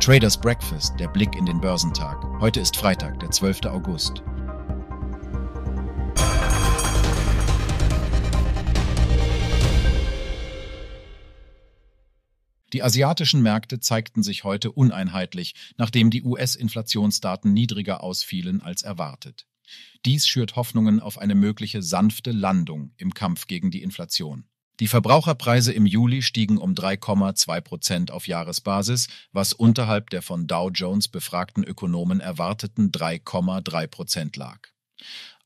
Traders Breakfast, der Blick in den Börsentag. Heute ist Freitag, der 12. August. Die asiatischen Märkte zeigten sich heute uneinheitlich, nachdem die US-Inflationsdaten niedriger ausfielen als erwartet. Dies schürt Hoffnungen auf eine mögliche sanfte Landung im Kampf gegen die Inflation. Die Verbraucherpreise im Juli stiegen um 3,2 Prozent auf Jahresbasis, was unterhalb der von Dow Jones befragten Ökonomen erwarteten 3,3 Prozent lag.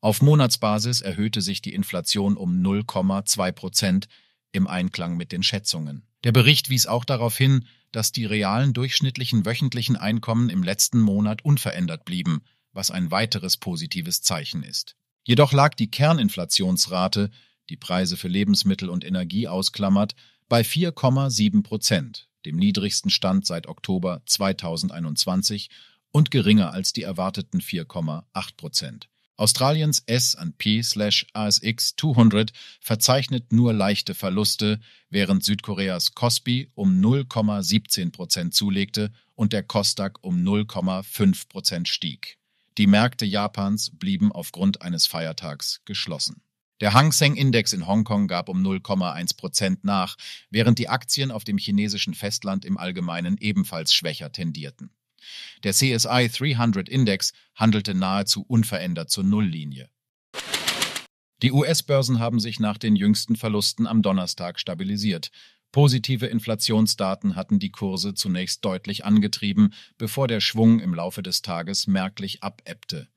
Auf Monatsbasis erhöhte sich die Inflation um 0,2 Prozent im Einklang mit den Schätzungen. Der Bericht wies auch darauf hin, dass die realen durchschnittlichen wöchentlichen Einkommen im letzten Monat unverändert blieben, was ein weiteres positives Zeichen ist. Jedoch lag die Kerninflationsrate, die Preise für Lebensmittel und Energie ausklammert, bei 4,7 Prozent, dem niedrigsten Stand seit Oktober 2021 und geringer als die erwarteten 4,8 Prozent. Australiens S&P/ASX 200 verzeichnet nur leichte Verluste, während Südkoreas Kospi um 0,17 Prozent zulegte und der Kosdaq um 0,5 Prozent stieg. Die Märkte Japans blieben aufgrund eines Feiertags geschlossen. Der Hang Seng Index in Hongkong gab um 0,1 Prozent nach, während die Aktien auf dem chinesischen Festland im Allgemeinen ebenfalls schwächer tendierten. Der CSI 300 Index handelte nahezu unverändert zur Nulllinie. Die US-Börsen haben sich nach den jüngsten Verlusten am Donnerstag stabilisiert. Positive Inflationsdaten hatten die Kurse zunächst deutlich angetrieben, bevor der Schwung im Laufe des Tages merklich abebbte.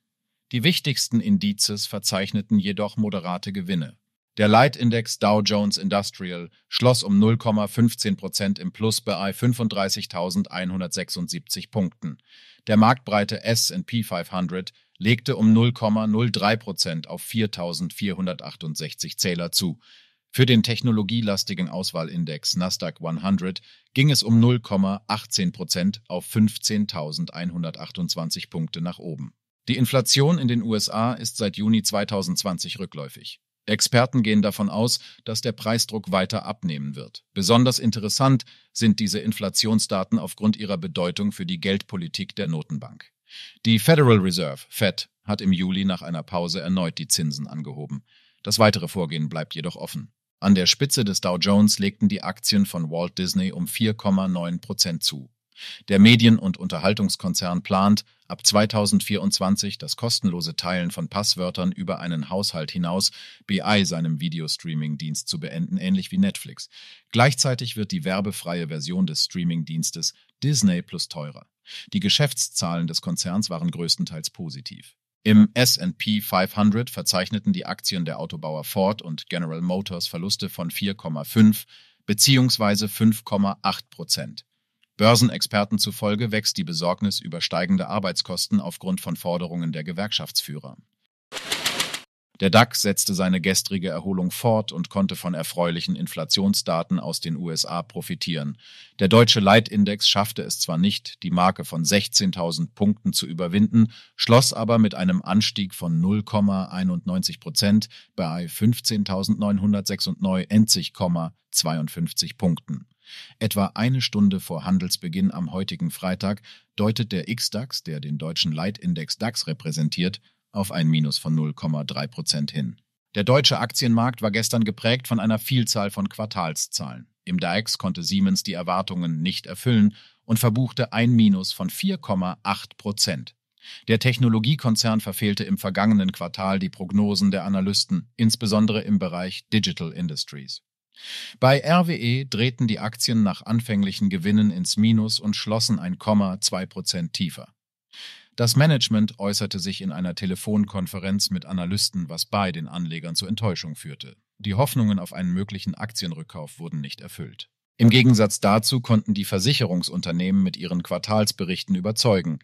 Die wichtigsten Indizes verzeichneten jedoch moderate Gewinne. Der Leitindex Dow Jones Industrial schloss um 0,15 Prozent im Plus bei 35.176 Punkten. Der marktbreite S&P 500 legte um 0,03 Prozent auf 4.468 Zähler zu. Für den technologielastigen Auswahlindex Nasdaq 100 ging es um 0,18 Prozent auf 15.128 Punkte nach oben. Die Inflation in den USA ist seit Juni 2020 rückläufig. Experten gehen davon aus, dass der Preisdruck weiter abnehmen wird. Besonders interessant sind diese Inflationsdaten aufgrund ihrer Bedeutung für die Geldpolitik der Notenbank. Die Federal Reserve, Fed, hat im Juli nach einer Pause erneut die Zinsen angehoben. Das weitere Vorgehen bleibt jedoch offen. An der Spitze des Dow Jones legten die Aktien von Walt Disney um 4,9 Prozent zu. Der Medien- und Unterhaltungskonzern plant, ab 2024 das kostenlose Teilen von Passwörtern über einen Haushalt hinaus BI seinem Videostreaming-Dienst zu beenden, ähnlich wie Netflix. Gleichzeitig wird die werbefreie Version des Streaming-Dienstes Disney Plus teurer. Die Geschäftszahlen des Konzerns waren größtenteils positiv. Im S&P 500 verzeichneten die Aktien der Autobauer Ford und General Motors Verluste von 4,5 bzw. 5,8 Prozent. Börsenexperten zufolge wächst die Besorgnis über steigende Arbeitskosten aufgrund von Forderungen der Gewerkschaftsführer. Der DAX setzte seine gestrige Erholung fort und konnte von erfreulichen Inflationsdaten aus den USA profitieren. Der deutsche Leitindex schaffte es zwar nicht, die Marke von 16.000 Punkten zu überwinden, schloss aber mit einem Anstieg von 0,91 Prozent bei 15.996,52 Punkten. Etwa eine Stunde vor Handelsbeginn am heutigen Freitag deutet der XDAX, der den deutschen Leitindex DAX repräsentiert, auf ein Minus von 0,3 Prozent hin. Der deutsche Aktienmarkt war gestern geprägt von einer Vielzahl von Quartalszahlen. Im DAX konnte Siemens die Erwartungen nicht erfüllen und verbuchte ein Minus von 4,8 Prozent. Der Technologiekonzern verfehlte im vergangenen Quartal die Prognosen der Analysten, insbesondere im Bereich Digital Industries. Bei RWE drehten die Aktien nach anfänglichen Gewinnen ins Minus und schlossen ein Komma zwei Prozent tiefer. Das Management äußerte sich in einer Telefonkonferenz mit Analysten, was bei den Anlegern zu Enttäuschung führte. Die Hoffnungen auf einen möglichen Aktienrückkauf wurden nicht erfüllt. Im Gegensatz dazu konnten die Versicherungsunternehmen mit ihren Quartalsberichten überzeugen.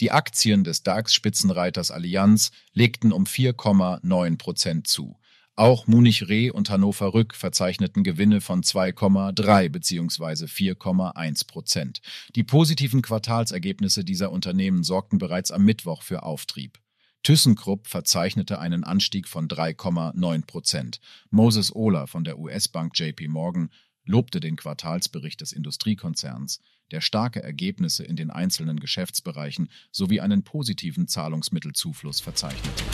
Die Aktien des DAX-Spitzenreiters Allianz legten um 4,9 Prozent zu. Auch Munich Re und Hannover Rück verzeichneten Gewinne von 2,3 bzw. 4,1 Prozent. Die positiven Quartalsergebnisse dieser Unternehmen sorgten bereits am Mittwoch für Auftrieb. ThyssenKrupp verzeichnete einen Anstieg von 3,9 Prozent. Moses Ohler von der US-Bank JP Morgan lobte den Quartalsbericht des Industriekonzerns, der starke Ergebnisse in den einzelnen Geschäftsbereichen sowie einen positiven Zahlungsmittelzufluss verzeichnete.